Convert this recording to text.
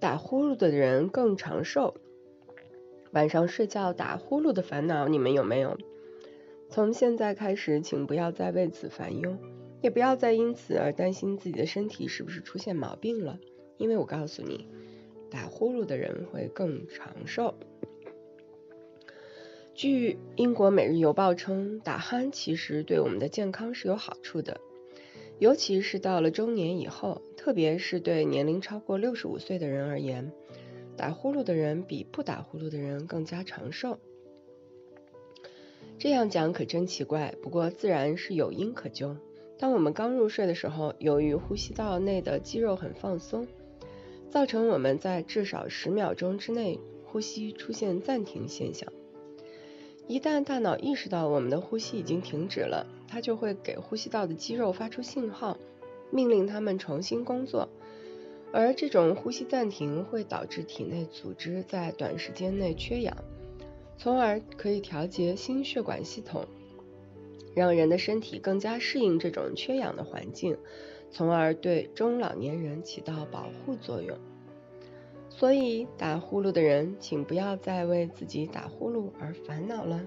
打呼噜的人更长寿。晚上睡觉打呼噜的烦恼，你们有没有？从现在开始，请不要再为此烦忧，也不要再因此而担心自己的身体是不是出现毛病了。因为我告诉你，打呼噜的人会更长寿。据英国《每日邮报》称，打鼾其实对我们的健康是有好处的，尤其是到了中年以后，特别是对年龄超过六十五岁的人而言。打呼噜的人比不打呼噜的人更加长寿。这样讲可真奇怪，不过自然是有因可究。当我们刚入睡的时候，由于呼吸道内的肌肉很放松，造成我们在至少十秒钟之内呼吸出现暂停现象。一旦大脑意识到我们的呼吸已经停止了，它就会给呼吸道的肌肉发出信号，命令他们重新工作。而这种呼吸暂停会导致体内组织在短时间内缺氧，从而可以调节心血管系统，让人的身体更加适应这种缺氧的环境，从而对中老年人起到保护作用。所以，打呼噜的人，请不要再为自己打呼噜而烦恼了。